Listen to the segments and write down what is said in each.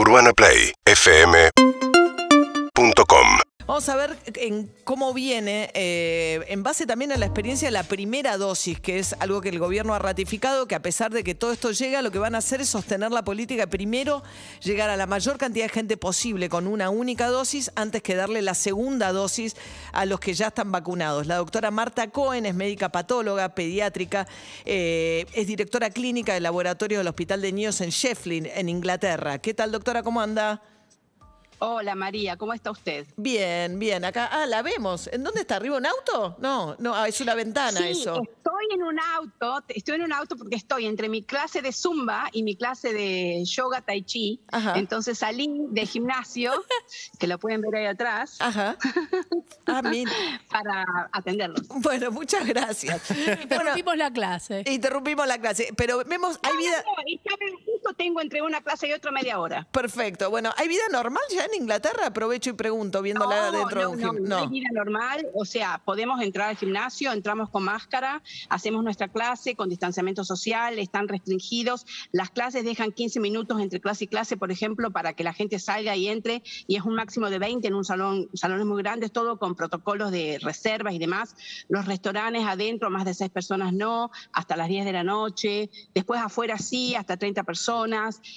UrbanaPlayFM.com Vamos a ver en cómo viene, eh, en base también a la experiencia de la primera dosis, que es algo que el gobierno ha ratificado, que a pesar de que todo esto llega, lo que van a hacer es sostener la política, primero llegar a la mayor cantidad de gente posible con una única dosis, antes que darle la segunda dosis a los que ya están vacunados. La doctora Marta Cohen es médica patóloga, pediátrica, eh, es directora clínica del laboratorio del Hospital de Niños en Sheffield, en Inglaterra. ¿Qué tal, doctora? ¿Cómo anda? Hola María, ¿cómo está usted? Bien, bien. Acá, ah, la vemos. ¿En dónde está? ¿Arriba un auto? No, no, ah, es una ventana sí, eso. Estoy en un auto, estoy en un auto porque estoy entre mi clase de zumba y mi clase de yoga tai chi. Ajá. Entonces salí de gimnasio, que lo pueden ver ahí atrás, Ajá. Ah, mira. para atenderlos. Bueno, muchas gracias. Bueno, Interrumpimos la clase. interrumpimos la clase, pero vemos, hay vida. no, no, justo tengo entre una clase y otra media hora. Perfecto. Bueno, ¿hay vida normal ya en Inglaterra? Aprovecho y pregunto, viéndola No, dentro no, de un no, gim- no hay vida normal, o sea, podemos entrar al gimnasio, entramos con máscara, hacemos nuestra clase con distanciamiento social, están restringidos, las clases dejan 15 minutos entre clase y clase, por ejemplo, para que la gente salga y entre, y es un máximo de 20 en un salón, salones muy grandes, todo con protocolos de reservas y demás. Los restaurantes adentro, más de 6 personas no, hasta las 10 de la noche, después afuera sí, hasta 30 personas,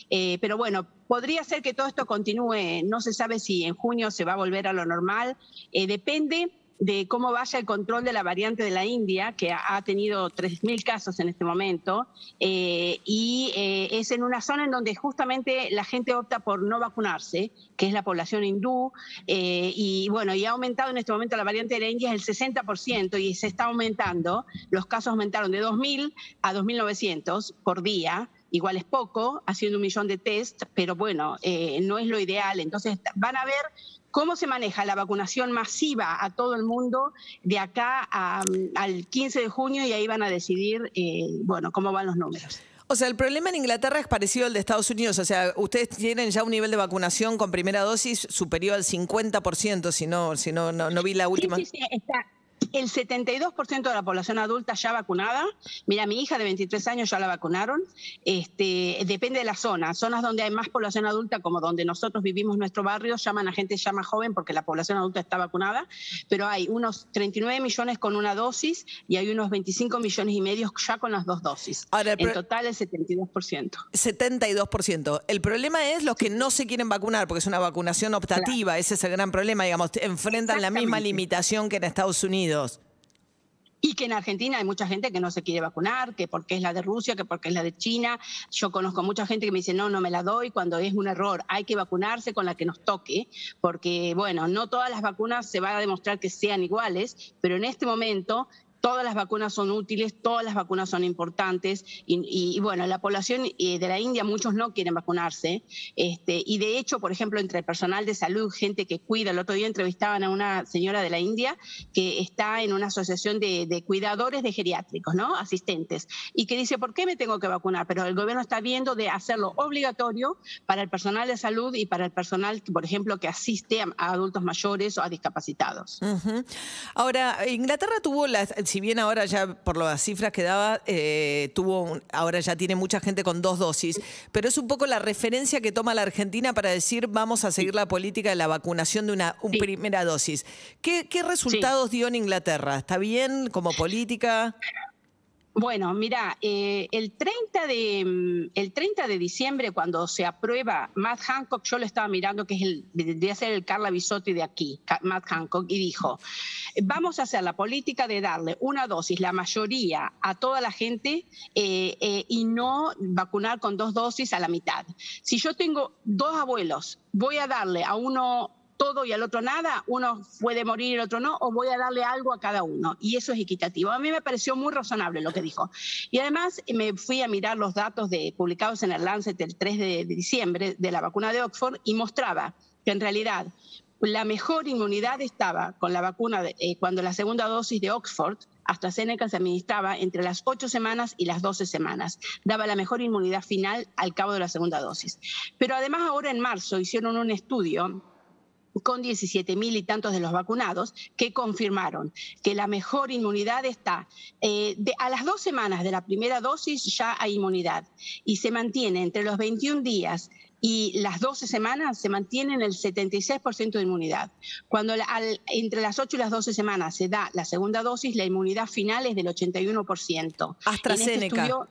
eh, pero bueno, podría ser que todo esto continúe, no se sabe si en junio se va a volver a lo normal, eh, depende de cómo vaya el control de la variante de la India, que ha tenido 3.000 casos en este momento, eh, y eh, es en una zona en donde justamente la gente opta por no vacunarse, que es la población hindú, eh, y bueno, y ha aumentado en este momento la variante de la India es el 60% y se está aumentando, los casos aumentaron de 2.000 a 2.900 por día, igual es poco, haciendo un millón de test, pero bueno, eh, no es lo ideal. Entonces van a ver cómo se maneja la vacunación masiva a todo el mundo de acá a, mm, al 15 de junio y ahí van a decidir, eh, bueno, cómo van los números. O sea, el problema en Inglaterra es parecido al de Estados Unidos. O sea, ustedes tienen ya un nivel de vacunación con primera dosis superior al 50%, si no, si no, no, no vi la última. Sí, sí, sí, está el 72% de la población adulta ya vacunada. Mira, mi hija de 23 años ya la vacunaron. Este, depende de la zona. Zonas donde hay más población adulta, como donde nosotros vivimos nuestro barrio, llaman a gente ya más joven porque la población adulta está vacunada. Pero hay unos 39 millones con una dosis y hay unos 25 millones y medio ya con las dos dosis. Ahora, en total el 72%. 72%. El problema es los que no se quieren vacunar, porque es una vacunación optativa. Ese es el gran problema, digamos. Enfrentan la misma limitación que en Estados Unidos. Y que en Argentina hay mucha gente que no se quiere vacunar, que porque es la de Rusia, que porque es la de China. Yo conozco mucha gente que me dice, no, no me la doy cuando es un error. Hay que vacunarse con la que nos toque, porque, bueno, no todas las vacunas se va a demostrar que sean iguales, pero en este momento todas las vacunas son útiles, todas las vacunas son importantes y, y, y, bueno, la población eh, de la India muchos no quieren vacunarse este, y de hecho, por ejemplo, entre el personal de salud, gente que cuida, el otro día entrevistaban a una señora de la India que está en una asociación de, cuidadores de geriátricos, ¿no? Asistentes, y que dice, ¿por qué me tengo que vacunar? Pero el gobierno está viendo de hacerlo obligatorio para el personal de salud y para el personal, por ejemplo, que asiste a, adultos mayores o a discapacitados. Ahora, Inglaterra tuvo, las, si bien ahora ya por las cifras que daba, eh, tuvo, un- ahora ya tiene mucha gente con dos dosis, pero es un poco la referencia que toma la Argentina para decir vamos a seguir la política de la vacunación de una un Sí. primera dosis. ¿Qué, qué resultados dio en Inglaterra? ¿Está bien como política? Bueno, mira, eh, el, 30 de, mm, el 30 de diciembre, cuando se aprueba Matt Hancock, yo lo estaba mirando, que es el, debería ser el Carla Bisotti de aquí, Matt Hancock, y dijo, vamos a hacer la política de darle una dosis, la mayoría, a toda la gente eh, eh, y no vacunar con dos dosis a la mitad. Si yo tengo dos abuelos, voy a darle a uno todo y al otro nada, uno puede morir y el otro no, o voy a darle algo a cada uno. Y eso es equitativo. A mí me pareció muy razonable lo que dijo. Y además eh, me fui a mirar los datos de, publicados en el Lancet el 3 de, diciembre de la vacuna de Oxford y mostraba que en realidad la mejor inmunidad estaba con la vacuna de- eh, cuando la segunda dosis de Oxford AstraZeneca se administraba entre las 8 semanas y las 12 semanas. Daba la mejor inmunidad final al cabo de la segunda dosis. Pero además ahora en marzo hicieron un estudio con 17 mil y tantos de los vacunados que confirmaron que la mejor inmunidad está eh, de, a las dos semanas de la primera dosis ya hay inmunidad y se mantiene entre los 21 días y las 12 semanas se mantienen el 76% de inmunidad. Cuando entre las 8 y las 12 semanas se da la segunda dosis, la inmunidad final es del 81%. AstraZeneca.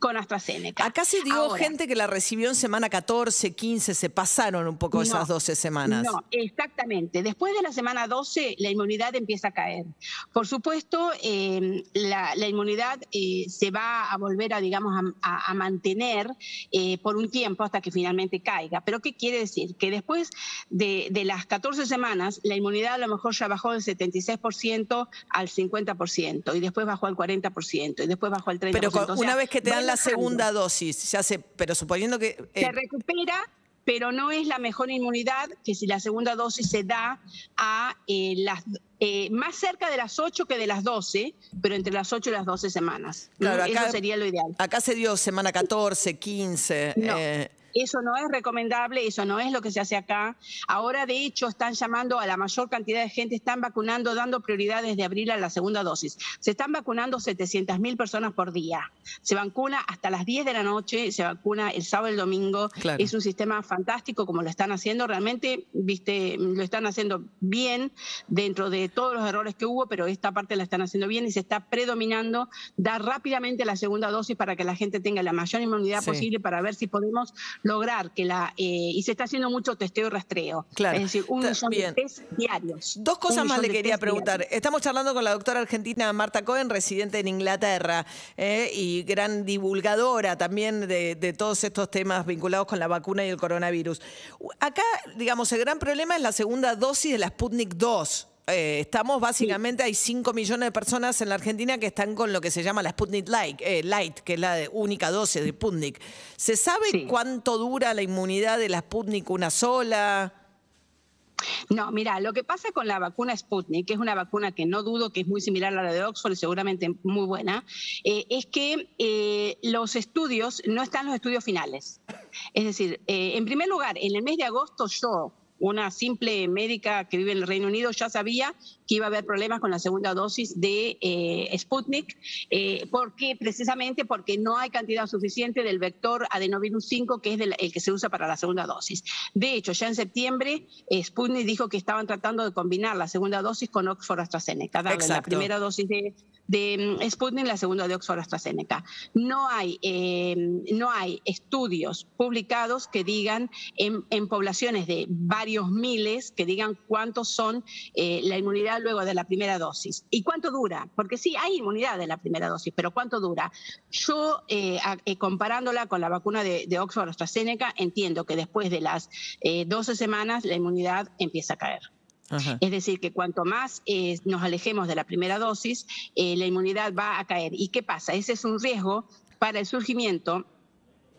Con AstraZeneca. Acá se dio gente que la recibió en semana 14, 15, se pasaron un poco esas 12 semanas. No, exactamente. Después de la semana 12, la inmunidad empieza a caer. Por supuesto, em, la, inmunidad eh, se va a volver a, digamos, a, mantener eh, por un tiempo hasta que finalmente caiga. Pero ¿qué quiere decir? Que después de, de las 14 semanas, la inmunidad a lo mejor ya bajó del 76% al 50%, y después bajó al 40%, y después bajó al 30%. Pero una vez que te dan la segunda dosis, ya sé, pero suponiendo que... Eh, se recupera, pero no es la mejor inmunidad que si la segunda dosis se da a eh, las eh, más cerca de las 8 que de las 12, pero entre las 8 y las 12 semanas. Claro, Eso sería lo ideal. Acá se dio semana 14, 15. Eso no es recomendable, eso no es lo que se hace acá. Ahora, de hecho, están llamando a la mayor cantidad de gente, están vacunando, dando prioridad desde abril a la segunda dosis. Se están vacunando 700 mil personas por día. Se vacuna hasta las 10 de la noche, se vacuna el sábado y el domingo. Es un sistema fantástico como lo están haciendo. Realmente, viste, lo están haciendo bien dentro de todos los errores que hubo, pero esta parte la están haciendo bien y se está predominando dar rápidamente la segunda dosis para que la gente tenga la mayor inmunidad posible para ver si podemos lograr que la... Eh, y se está haciendo mucho testeo y rastreo. Claro. Es decir, un millón de test diarios. Dos cosas más le quería preguntar. Estamos charlando con la doctora argentina Marta Cohen, residente en Inglaterra eh, y gran divulgadora también de, de todos estos temas vinculados con la vacuna y el coronavirus. Acá, digamos, el gran problema es la segunda dosis de la Sputnik 2. Eh, estamos básicamente, hay 5 millones de personas en la Argentina que están con lo que se llama la Sputnik Light, eh, Light que es la única dosis de Sputnik. ¿Se sabe cuánto dura la inmunidad de la Sputnik una sola? No, mira, lo que pasa con la vacuna Sputnik, que es una vacuna que no dudo que es muy similar a la de Oxford y seguramente muy buena, eh, es que los estudios, no están los estudios finales. Es decir, en primer lugar, en el mes de agosto yo una simple médica que vive en el Reino Unido ya sabía que iba a haber problemas con la segunda dosis de eh, Sputnik, eh, porque precisamente porque no hay cantidad suficiente del vector adenovirus 5, que es el que se usa para la segunda dosis. De hecho, ya en septiembre, eh, Sputnik dijo que estaban tratando de combinar la segunda dosis con Oxford AstraZeneca, darle la primera dosis de de mm, Sputnik, la segunda de Oxford AstraZeneca. No hay, eh, no hay estudios publicados que digan en, poblaciones de varios miles, que digan cuántos son eh, la inmunidad luego de la primera dosis. ¿Y cuánto dura? Porque sí, hay inmunidad de la primera dosis, pero ¿cuánto dura? Yo, eh, comparándola con la vacuna de, de, Oxford AstraZeneca, entiendo que después de las 12 semanas la inmunidad empieza a caer. Es decir, que cuanto más eh, nos alejemos de la primera dosis, eh, la inmunidad va a caer. ¿Y qué pasa? Ese es un riesgo para el surgimiento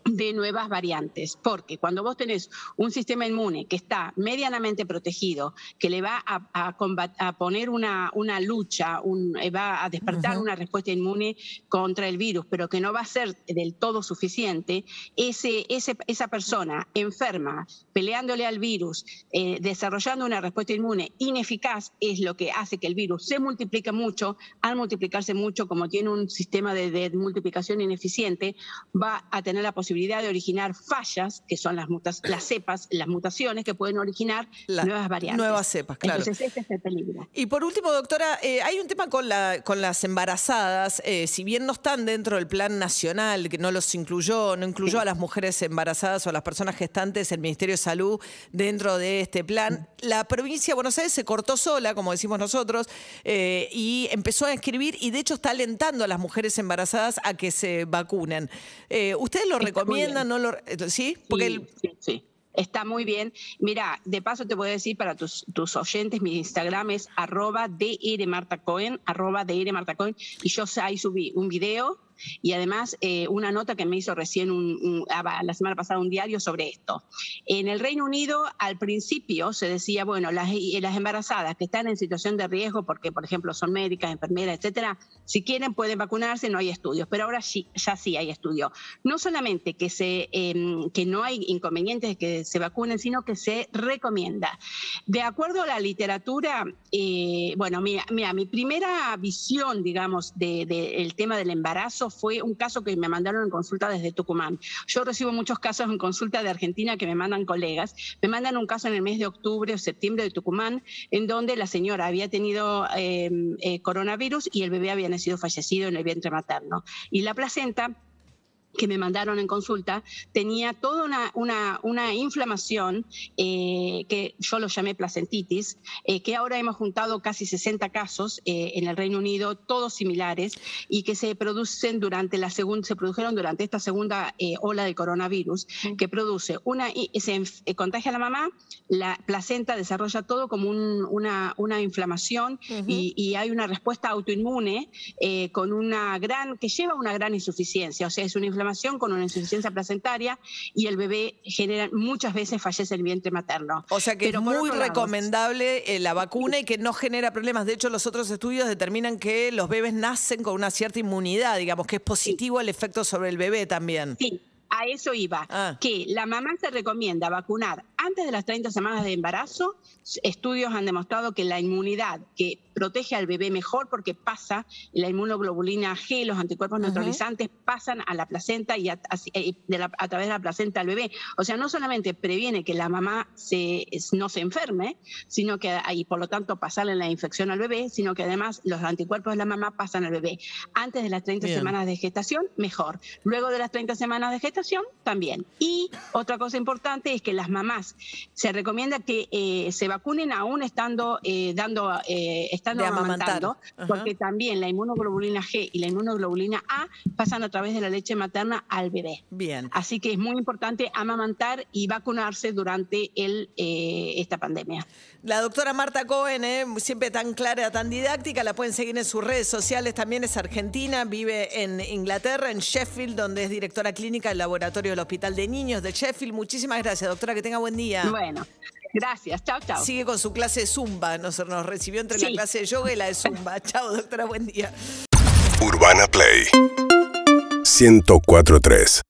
de nuevas variantes, porque cuando vos tenés un sistema inmune que está medianamente protegido, que le va a, a, poner una, una lucha, un, eh, va a despertar una respuesta inmune contra el virus, pero que no va a ser del todo suficiente, ese, ese, esa persona enferma, peleándole al virus, eh, desarrollando una respuesta inmune ineficaz, es lo que hace que el virus se multiplique mucho, al multiplicarse mucho, como tiene un sistema de, de multiplicación ineficiente, va a tener la posibilidad de originar fallas, que son las, mutas, las cepas, las mutaciones que pueden originar nuevas variantes. Nuevas cepas, claro. Entonces, ese es el peligro. Y por último, doctora, eh, hay un tema con, la, con las embarazadas. Eh, si bien no están dentro del plan nacional, que no los incluyó, no incluyó a las mujeres embarazadas o a las personas gestantes, el Ministerio de Salud dentro de este plan, la provincia de Buenos Aires se cortó sola, como decimos nosotros, eh, y empezó a escribir y de hecho está alentando a las mujeres embarazadas a que se vacunen. ¿Ustedes lo recomiendan? no lo... ¿Sí? Porque sí, Está muy bien. Mira, de paso te voy a decir para tus, tus oyentes, mi Instagram es arroba drmartacoen, arroba drmartacoen, y yo ahí subí un video y además eh, una nota que me hizo recién ah, la semana pasada un diario sobre esto. En el Reino Unido, al principio se decía, bueno, las, las embarazadas que están en situación de riesgo, porque por ejemplo son médicas, enfermeras, etcétera, si quieren pueden vacunarse, no hay estudios, pero ahora sí, ya sí hay estudios. No solamente que, se, em, que no hay inconvenientes de que se vacunen, sino que se recomienda. De acuerdo a la literatura, eh, bueno, mira, mira, mi primera visión, digamos, del de, tema del embarazo fue un caso que me mandaron en consulta desde Tucumán. Yo recibo muchos casos en consulta de Argentina que me mandan colegas. Me mandan un caso en el mes de octubre o septiembre de Tucumán, en donde la señora había tenido eh, eh, coronavirus y el bebé había nacido fallecido en el vientre materno. Y la placenta que me mandaron en consulta tenía toda una, una, una inflamación eh, que yo lo llamé placentitis, eh, que ahora hemos juntado casi 60 casos eh, en el Reino Unido, todos similares, y que se producen durante la segunda, se produjeron durante esta segunda ola de coronavirus, que produce una, se contagia a la mamá, la placenta desarrolla todo como una, una inflamación y, y, hay una respuesta autoinmune con una gran, que lleva una gran insuficiencia, o sea, es una inflamación con una insuficiencia placentaria y el bebé genera, muchas veces fallece el vientre materno. O sea que es muy recomendable eh, la vacuna y que no genera problemas. De hecho, los otros estudios determinan que los bebés nacen con una cierta inmunidad, digamos, que es positivo el efecto sobre el bebé también. Sí. A eso iba, ah. que la mamá se recomienda vacunar antes de las 30 semanas de embarazo. Estudios han demostrado que la inmunidad que protege al bebé mejor porque pasa la inmunoglobulina G, los anticuerpos neutralizantes pasan a la placenta y a, través de la placenta al bebé. O sea, no solamente previene que la mamá se, no se enferme, sino que y por lo tanto pasarle la infección al bebé, sino que además los anticuerpos de la mamá pasan al bebé. Antes de las 30 semanas de gestación, mejor. Luego de las 30 semanas de gestación, también. Y otra cosa importante es que las mamás se recomienda que eh, se vacunen aún estando eh, dando eh, estando amamantando, porque también la inmunoglobulina G y la inmunoglobulina A pasan a través de la leche materna al bebé. Bien. Así que es muy importante amamantar y vacunarse durante el, esta pandemia. La doctora Marta Cohen, siempre tan clara, tan didáctica, la pueden seguir en sus redes sociales. También es argentina, vive en Inglaterra, en Sheffield, donde es directora clínica del laboratorio del Hospital de Niños de Sheffield. Muchísimas gracias, doctora. Que tenga buen día. Bueno. Gracias, chao, chao. Sigue con su clase de Zumba, nos, nos recibió entre la clase de yoga y la de Zumba. chao, doctora, buen día. Urbana Play 1043